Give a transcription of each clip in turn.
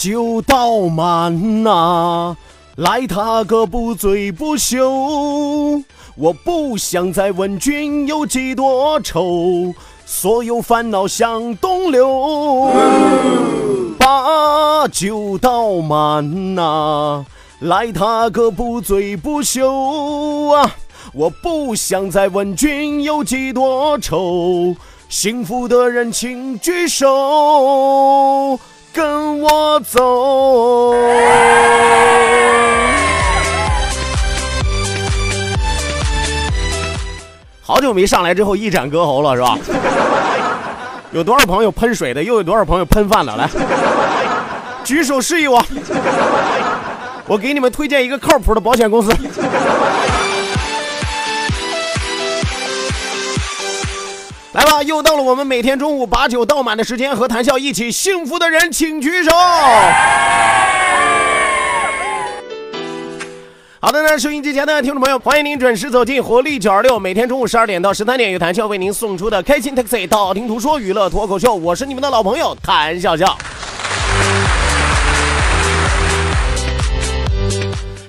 酒倒满呐、来他个不醉不休。我不想再问君有几多愁，所有烦恼向东流。把酒倒满呐、来他个不醉不休啊！我不想再问君有几多愁，幸福的人请举手，跟我走。好久没上来之后一展歌喉了，是吧？有多少朋友喷水的，又有多少朋友喷饭的？来，举手示意我，我给你们推荐一个靠谱的保险公司。来吧，又到了我们每天中午把酒倒满的时间，和谈笑一起，幸福的人请举手。好的呢，收音机前的听众朋友，欢迎您准时走进活力九二六，每天中午十二点到十三点，由谈笑为您送出的开心 taxi 道听途说娱乐脱口秀，我是你们的老朋友谭笑笑。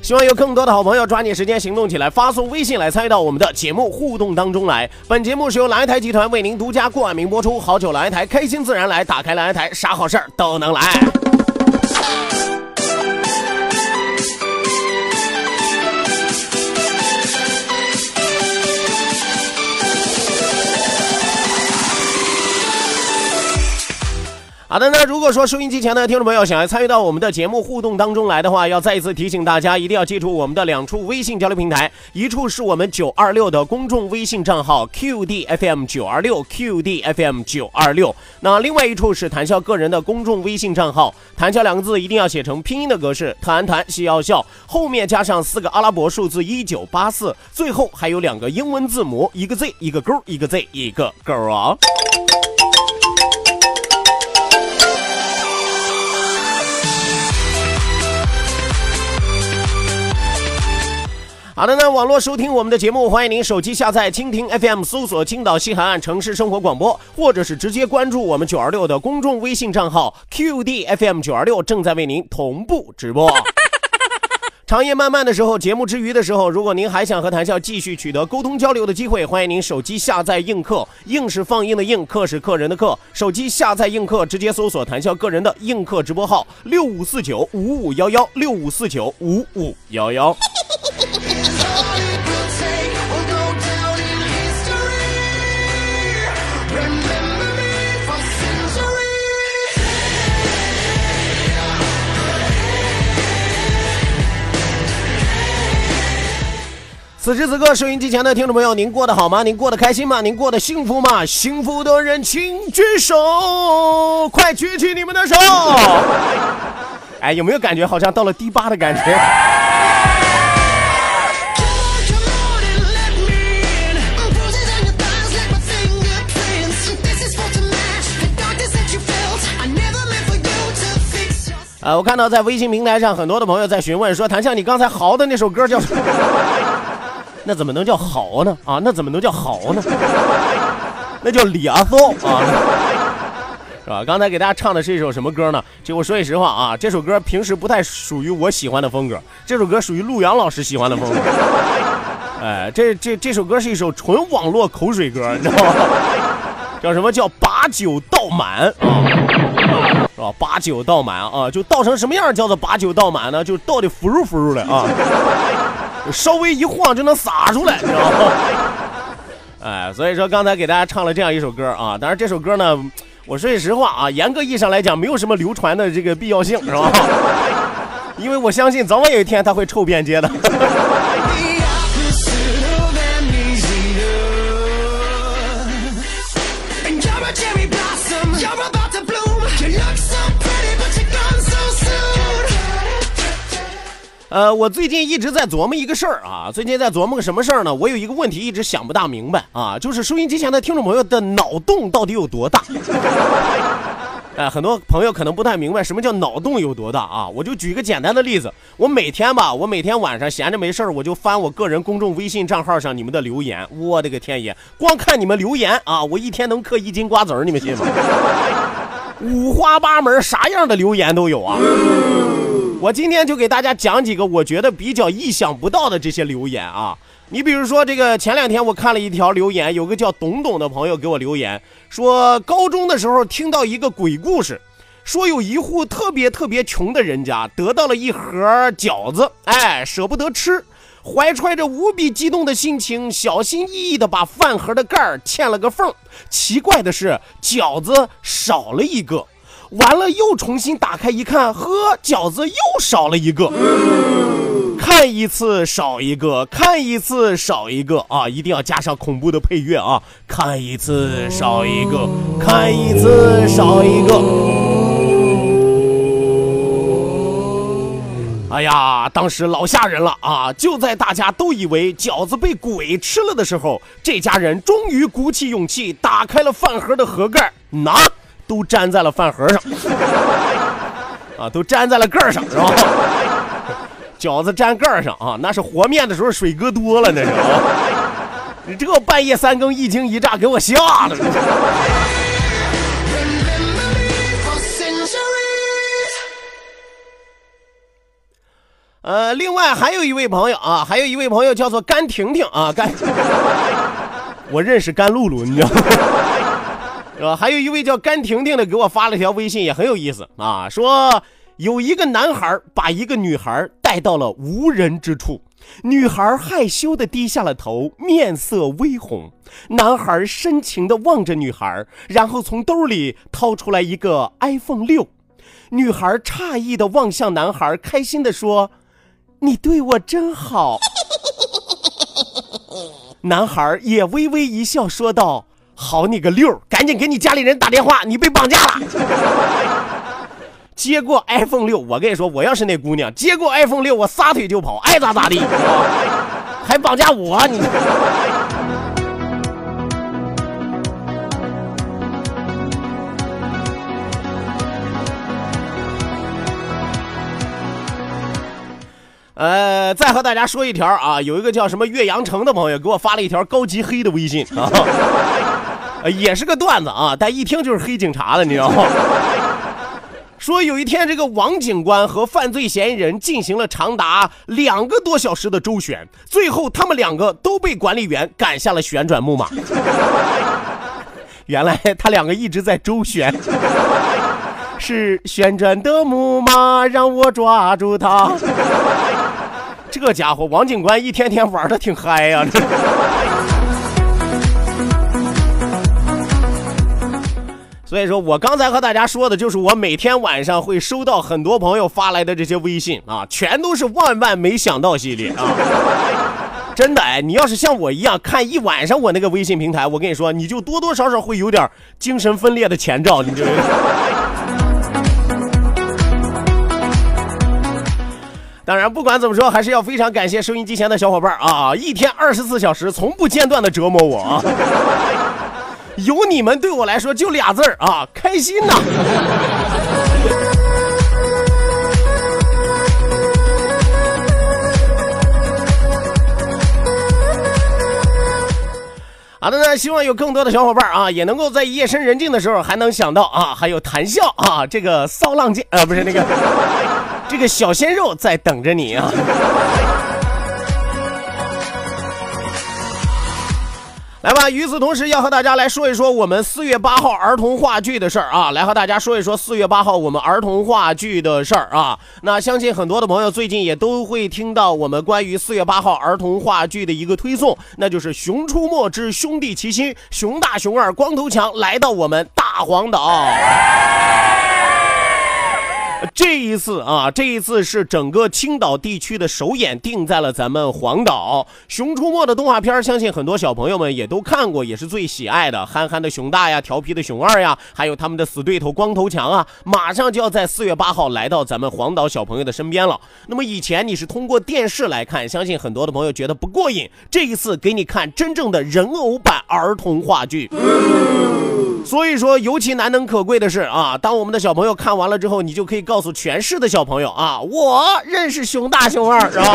希望有更多的好朋友抓紧时间行动起来，发送微信来参与到我们的节目互动当中来。本节目是由蓝台集团为您独家冠名播出，好酒蓝台，开心自然来，打开蓝台，啥好事儿都能来。好的，那如果说收音机前的听众朋友想要参与到我们的节目互动当中来的话，要再一次提醒大家，一定要记住我们的两处微信交流平台，一处是我们九二六的公众微信账号 QDFM 九二六 QDFM 九二六，那另外一处是谈笑个人的公众微信账号，谈笑两个字一定要写成拼音的格式，谈谈笑要笑，后面加上四个阿拉伯数字一九八四，最后还有两个英文字母，一个 Z 一个勾，一个 Z 一个勾啊。好的呢，网络收听我们的节目，欢迎您手机下载蜻蜓 FM，搜索青岛西海岸城市生活广播，或者是直接关注我们九二六的公众微信账号 QDFM 九二六，正在为您同步直播。长夜漫漫的时候，节目之余的时候，如果您还想和谈笑继续取得沟通交流的机会，欢迎您手机下载映客，映是放映的映，客是客人的客，手机下载映客，直接搜索谈笑个人的映客直播号六五四九五五幺幺六五四九五五幺幺。此时此刻，收音机前的听众朋友，您过得好吗？您过得开心吗？您过得幸福吗？幸福的人请举手，快举起你们的手！哎，有没有感觉好像到了第八的感觉？呃，我看到在微信平台上很多的朋友在询问说，谭笑，你刚才嚎的那首歌叫什么？那怎么能叫嚎呢？啊，那怎么能叫嚎呢？那叫咧嗦啊，是吧？刚才给大家唱的是一首什么歌呢？就我说句实话啊，这首歌平时不太属于我喜欢的风格，这首歌属于陆阳老师喜欢的风格。哎，这这这首歌是一首纯网络口水歌，你知道吗？叫什么叫把酒倒满啊？是吧？把酒倒满啊，就倒成什么样叫做把酒倒满呢？就倒的腐乳腐乳的啊，稍微一晃就能洒出来，你知道吗？哎，所以说刚才给大家唱了这样一首歌啊，当然这首歌呢，我说句实话啊，严格意义上来讲，没有什么流传的这个必要性，是吧？因为我相信早晚有一天它会臭遍街的。呃，我最近一直在琢磨一个事儿啊，最近在琢磨个什么事儿呢？我有一个问题一直想不大明白啊，就是收音机前的听众朋友的脑洞到底有多大？哎，很多朋友可能不太明白什么叫脑洞有多大啊，我就举个简单的例子，我每天吧，我每天晚上闲着没事儿，我就翻我个人公众微信账号上你们的留言，我的个天爷，光看你们留言啊，我一天能嗑一斤瓜子儿，你们信吗？五花八门，啥样的留言都有啊。我今天就给大家讲几个我觉得比较意想不到的这些留言啊。你比如说，这个前两天我看了一条留言，有个叫董董的朋友给我留言说，高中的时候听到一个鬼故事，说有一户特别特别穷的人家得到了一盒饺子，哎，舍不得吃，怀揣着无比激动的心情，小心翼翼的把饭盒的盖儿嵌了个缝。奇怪的是，饺子少了一个。完了，又重新打开一看，呵，饺子又少了一个。看一次少一个，看一次少一个啊！一定要加上恐怖的配乐啊！看一次少一个，看一次少一个。哎呀，当时老吓人了啊！就在大家都以为饺子被鬼吃了的时候，这家人终于鼓起勇气打开了饭盒的盒盖，拿。都粘在了饭盒上，啊，都粘在了盖儿上，是吧？饺子粘盖上啊，那是和面的时候水搁多了，那是啊。你这半夜三更一惊一乍，给我吓的。呃，另外还有一位朋友啊，还有一位朋友叫做甘婷婷啊，甘，我认识甘露露，你知道吗？是吧？还有一位叫甘婷婷的给我发了条微信，也很有意思啊。说有一个男孩把一个女孩带到了无人之处，女孩害羞的低下了头，面色微红。男孩深情的望着女孩，然后从兜里掏出来一个 iPhone 六。女孩诧异的望向男孩，开心的说：“你对我真好。”男孩也微微一笑，说道。好你个六，赶紧给你家里人打电话，你被绑架了。接过 iPhone 六，我跟你说，我要是那姑娘，接过 iPhone 六，我撒腿就跑，爱咋咋地，还绑架我你。呃，再和大家说一条啊，有一个叫什么岳阳城的朋友给我发了一条高级黑的微信啊。呃，也是个段子啊，但一听就是黑警察的，你知道吗？说有一天，这个王警官和犯罪嫌疑人进行了长达两个多小时的周旋，最后他们两个都被管理员赶下了旋转木马。原来他两个一直在周旋，是旋转的木马让我抓住他。这家伙，王警官一天天玩的挺嗨呀。所以说我刚才和大家说的就是我每天晚上会收到很多朋友发来的这些微信啊，全都是万万没想到系列啊！真的哎，你要是像我一样看一晚上我那个微信平台，我跟你说，你就多多少少会有点精神分裂的前兆，你知道吗？当然，不管怎么说，还是要非常感谢收音机前的小伙伴啊，一天二十四小时从不间断的折磨我啊！有你们对我来说就俩字儿啊开心呐。好的呢希望有更多的小伙伴啊也能够在夜深人静的时候还能想到啊还有谈笑啊这个骚浪贱啊不是那个这个小鲜肉在等着你啊。来吧，与此同时，要和大家来说一说我们四月八号儿童话剧的事儿啊！来和大家说一说四月八号我们儿童话剧的事儿啊！那相信很多的朋友最近也都会听到我们关于四月八号儿童话剧的一个推送，那就是《熊出没之兄弟齐心》，熊大、熊二、光头强来到我们大黄岛。这一次啊，这一次是整个青岛地区的首演定在了咱们黄岛。《熊出没》的动画片，相信很多小朋友们也都看过，也是最喜爱的。憨憨的熊大呀，调皮的熊二呀，还有他们的死对头光头强啊，马上就要在四月八号来到咱们黄岛小朋友的身边了。那么以前你是通过电视来看，相信很多的朋友觉得不过瘾。这一次给你看真正的人偶版儿童话剧。所以说，尤其难能可贵的是啊，当我们的小朋友看完了之后，你就可以告诉全市的小朋友啊，我认识熊大熊二，是吧？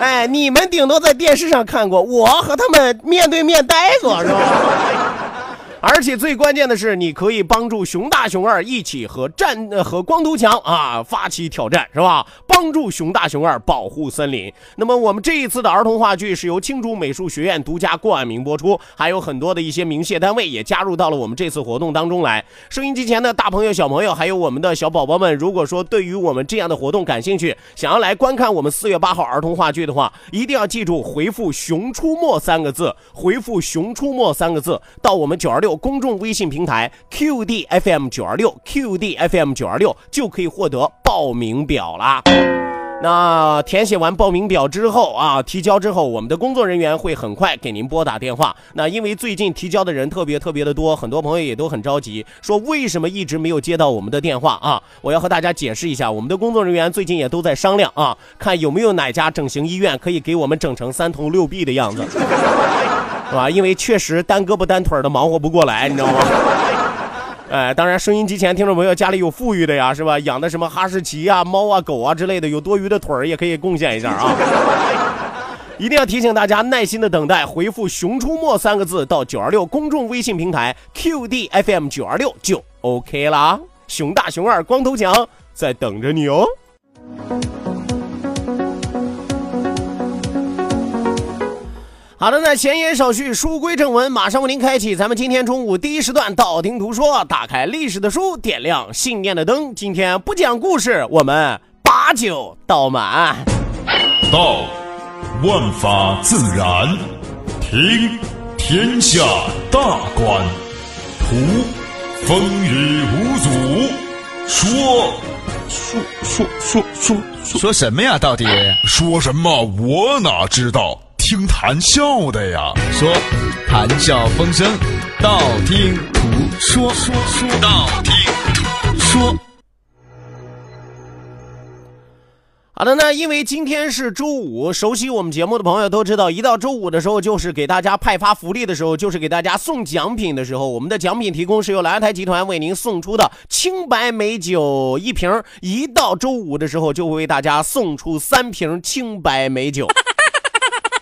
哎，你们顶多在电视上看过，我和他们面对面待过，是吧？而且最关键的是，你可以帮助熊大熊二一起和战和光头强啊发起挑战，是吧？帮助熊大熊二保护森林。那么我们这一次的儿童话剧是由青竹美术学院独家冠名播出，还有很多的一些名谢单位也加入到了我们这次活动当中来。收音机前的大朋友、小朋友，还有我们的小宝宝们，如果说对于我们这样的活动感兴趣，想要来观看我们四月八号儿童话剧的话，一定要记住回复“熊出没”三个字，回复“熊出没”三个字到我们九二六。公众微信平台 QDFM 九二六 QDFM 九二六就可以获得报名表啦。那填写完报名表之后啊，提交之后，我们的工作人员会很快给您拨打电话。那因为最近提交的人特别特别的多，很多朋友也都很着急，说为什么一直没有接到我们的电话啊？我要和大家解释一下，我们的工作人员最近也都在商量啊，看有没有哪家整形医院可以给我们整成三头六臂的样子。是吧？因为确实单胳膊单腿的忙活不过来，你知道吗？哎，当然，收音机前听众朋友家里有富裕的呀，是吧？养的什么哈士奇啊、猫啊、狗啊之类的，有多余的腿儿也可以贡献一下啊。一定要提醒大家耐心的等待，回复“熊出没”三个字到九二六公众微信平台 QDFM 九二六就 OK 啦。熊大、熊二、光头强在等着你哦。好的，那闲言少叙，书归正文，马上为您开启咱们今天中午第一时段道听途说，打开历史的书，点亮信念的灯。今天不讲故事，我们把酒倒满。道，万法自然；听，天下大观；图，风雨无阻；说，说说说说说什么呀？到底说什么？我哪知道。听谈笑的呀，说谈笑风生，道听途说，说说道听途说。好的，那因为今天是周五，熟悉我们节目的朋友都知道，一到周五的时候就是给大家派发福利的时候，就是给大家送奖品的时候。我们的奖品提供是由蓝台集团为您送出的青白美酒一瓶，一到周五的时候就会为大家送出三瓶青白美酒。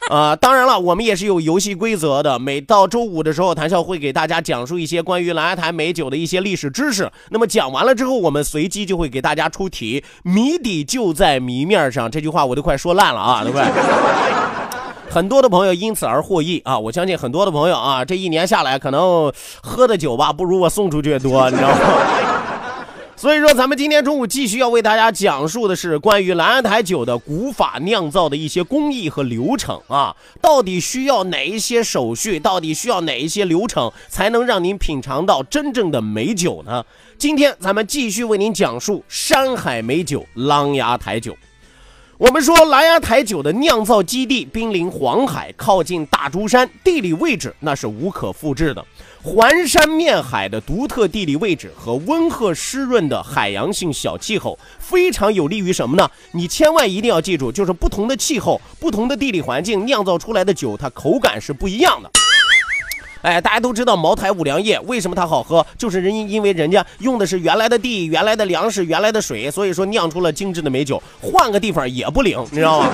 啊，当然了，我们也是有游戏规则的。每到周五的时候，谭笑会给大家讲述一些关于蓝台美酒的一些历史知识。那么讲完了之后，我们随机就会给大家出题，谜底就在谜面上。这句话我都快说烂了啊，对不对？很多的朋友因此而获益啊！我相信很多的朋友啊，这一年下来可能喝的酒吧不如我送出去的多，你知道吗？所以说，咱们今天中午继续要为大家讲述的是关于蓝台酒的古法酿造的一些工艺和流程啊，到底需要哪一些手续，到底需要哪一些流程，才能让您品尝到真正的美酒呢？今天咱们继续为您讲述山海美酒琅琊台酒。我们说，琅琊台酒的酿造基地濒临黄海，靠近大珠山，地理位置那是无可复制的。环山面海的独特地理位置和温和湿润的海洋性小气候，非常有利于什么呢？你千万一定要记住，就是不同的气候、不同的地理环境酿造出来的酒，它口感是不一样的。哎，大家都知道茅台五粮液为什么它好喝，就是人因为人家用的是原来的地、原来的粮食、原来的水，所以说酿出了精致的美酒。换个地方也不灵，你知道吗？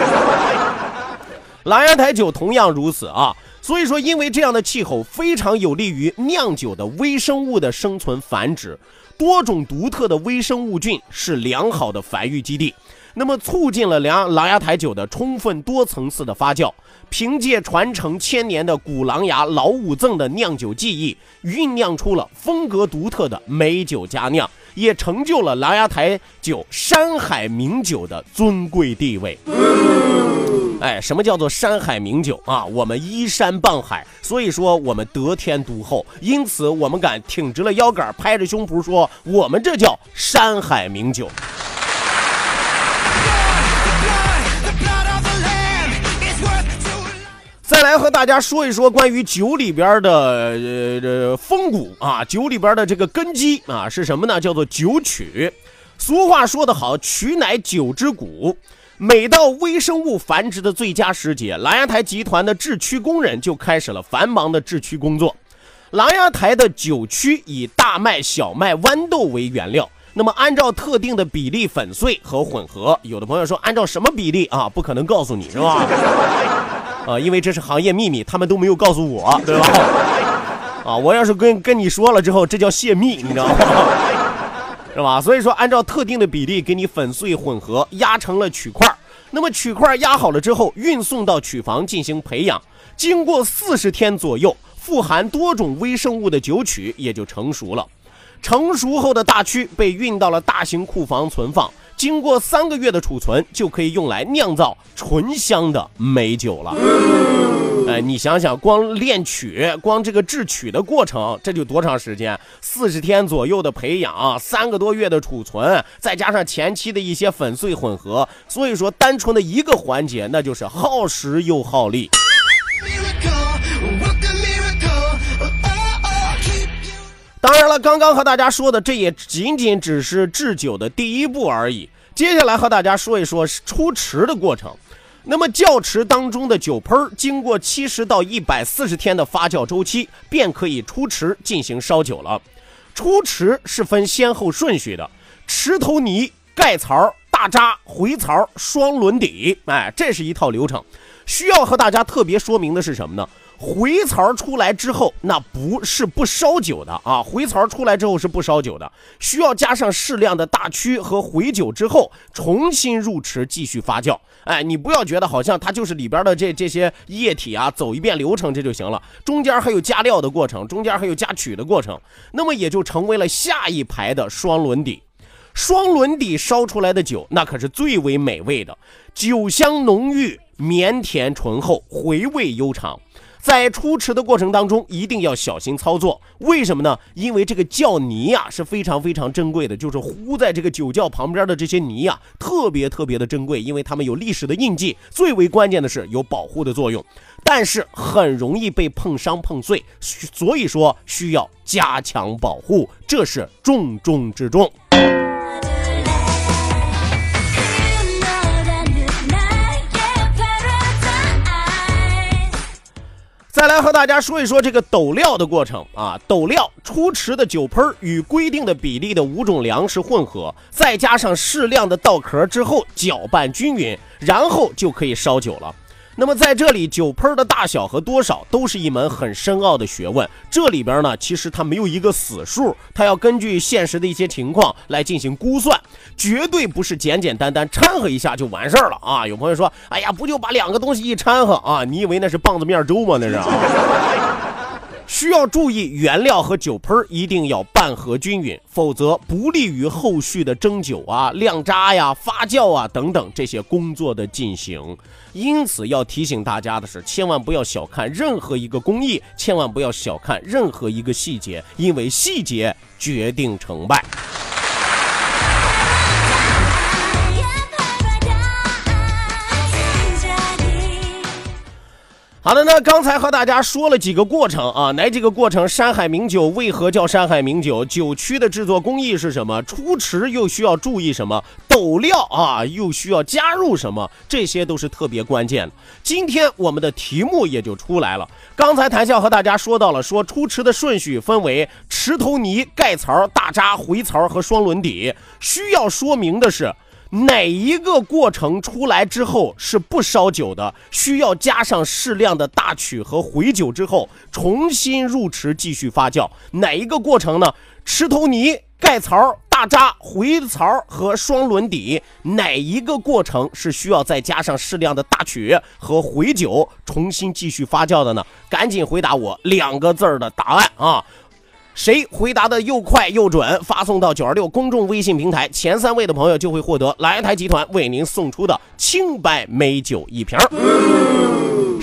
琅琊台酒同样如此啊。所以说，因为这样的气候非常有利于酿酒的微生物的生存繁殖，多种独特的微生物菌是良好的繁育基地。那么，促进了狼狼牙台酒的充分多层次的发酵。凭借传承千年的古狼牙老五赠的酿酒技艺，酝酿出了风格独特的美酒佳酿，也成就了狼牙台酒山海名酒的尊贵地位。哎，什么叫做山海名酒啊？我们依山傍海，所以说我们得天独厚，因此我们敢挺直了腰杆，拍着胸脯说，我们这叫山海名酒。再来和大家说一说关于酒里边的呃风骨啊，酒里边的这个根基啊是什么呢？叫做酒曲。俗话说得好，曲乃酒之骨。每到微生物繁殖的最佳时节，琅琊台集团的制曲工人就开始了繁忙的制曲工作。琅琊台的酒曲以大麦、小麦、豌豆为原料，那么按照特定的比例粉碎和混合。有的朋友说，按照什么比例啊？不可能告诉你是吧？啊，因为这是行业秘密，他们都没有告诉我，对吧？啊，我要是跟跟你说了之后，这叫泄密，你知道吗？是吧？所以说，按照特定的比例给你粉碎混合，压成了曲块。那么曲块压好了之后，运送到曲房进行培养。经过四十天左右，富含多种微生物的酒曲也就成熟了。成熟后的大曲被运到了大型库房存放。经过三个月的储存，就可以用来酿造醇香的美酒了。哎，你想想，光炼曲，光这个制曲的过程，这就多长时间？四十天左右的培养，三个多月的储存，再加上前期的一些粉碎混合，所以说，单纯的一个环节，那就是耗时又耗力。当然了，刚刚和大家说的，这也仅仅只是制酒的第一步而已。接下来和大家说一说出池的过程。那么窖池当中的酒喷经过七十到一百四十天的发酵周期，便可以出池进行烧酒了。出池是分先后顺序的：池头泥、盖槽、大渣、回槽、双轮底。哎，这是一套流程。需要和大家特别说明的是什么呢？回槽出来之后，那不是不烧酒的啊！回槽出来之后是不烧酒的，需要加上适量的大曲和回酒之后，重新入池继续发酵。哎，你不要觉得好像它就是里边的这这些液体啊，走一遍流程这就行了，中间还有加料的过程，中间还有加曲的过程，那么也就成为了下一排的双轮底。双轮底烧出来的酒，那可是最为美味的，酒香浓郁，绵甜醇厚，回味悠长。在出池的过程当中，一定要小心操作。为什么呢？因为这个窖泥呀是非常非常珍贵的，就是糊在这个酒窖旁边的这些泥呀，特别特别的珍贵，因为它们有历史的印记。最为关键的是有保护的作用，但是很容易被碰伤碰碎，所以说需要加强保护，这是重中之重。再来和大家说一说这个斗料的过程啊，斗料出池的酒喷与规定的比例的五种粮食混合，再加上适量的稻壳之后搅拌均匀，然后就可以烧酒了。那么在这里，酒喷的大小和多少都是一门很深奥的学问。这里边呢，其实它没有一个死数，它要根据现实的一些情况来进行估算，绝对不是简简单单掺和一下就完事儿了啊！有朋友说，哎呀，不就把两个东西一掺和啊？你以为那是棒子面粥吗？那是。需要注意，原料和酒喷一定要拌合均匀，否则不利于后续的蒸酒啊、晾渣呀、发酵啊等等这些工作的进行。因此，要提醒大家的是，千万不要小看任何一个工艺，千万不要小看任何一个细节，因为细节决定成败。好的，那刚才和大家说了几个过程啊，哪几个过程？山海名酒为何叫山海名酒？酒曲的制作工艺是什么？出池又需要注意什么？斗料啊，又需要加入什么？这些都是特别关键的。今天我们的题目也就出来了。刚才谈笑和大家说到了，说出池的顺序分为池头泥、盖槽、大渣、回槽和双轮底。需要说明的是。哪一个过程出来之后是不烧酒的？需要加上适量的大曲和回酒之后，重新入池继续发酵。哪一个过程呢？池头泥、盖槽、大渣、回槽和双轮底，哪一个过程是需要再加上适量的大曲和回酒，重新继续发酵的呢？赶紧回答我两个字儿的答案啊！谁回答的又快又准，发送到九二六公众微信平台，前三位的朋友就会获得来台集团为您送出的清白美酒一瓶。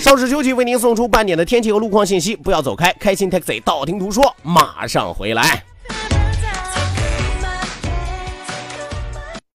邵氏休息，为您送出半点的天气和路况信息，不要走开，开心 taxi 道听途说，马上回来。